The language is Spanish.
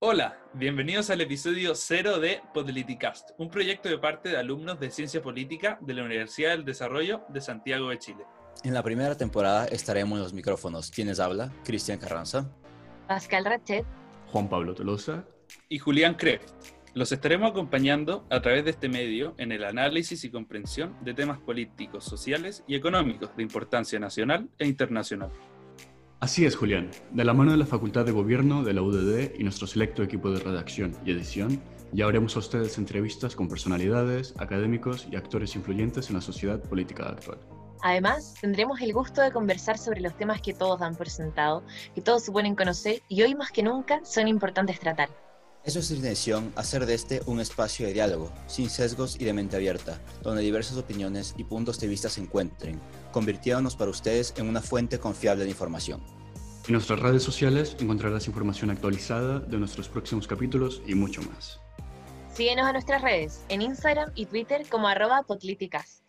Hola, bienvenidos al episodio 0 de Politicast, un proyecto de parte de alumnos de Ciencia Política de la Universidad del Desarrollo de Santiago de Chile. En la primera temporada estaremos en los micrófonos. ¿Quiénes habla? Cristian Carranza. Pascal Rachet. Juan Pablo Tolosa. Y Julián Kreft. Los estaremos acompañando a través de este medio en el análisis y comprensión de temas políticos, sociales y económicos de importancia nacional e internacional. Así es, Julián. De la mano de la Facultad de Gobierno de la UDD y nuestro selecto equipo de redacción y edición, ya haremos a ustedes entrevistas con personalidades, académicos y actores influyentes en la sociedad política actual. Además, tendremos el gusto de conversar sobre los temas que todos dan por sentado, que todos suponen conocer y hoy más que nunca son importantes tratar. Es nuestra intención hacer de este un espacio de diálogo, sin sesgos y de mente abierta, donde diversas opiniones y puntos de vista se encuentren, convirtiéndonos para ustedes en una fuente confiable de información. En nuestras redes sociales encontrarás información actualizada de nuestros próximos capítulos y mucho más. Síguenos a nuestras redes, en Instagram y Twitter como arroba potlíticas.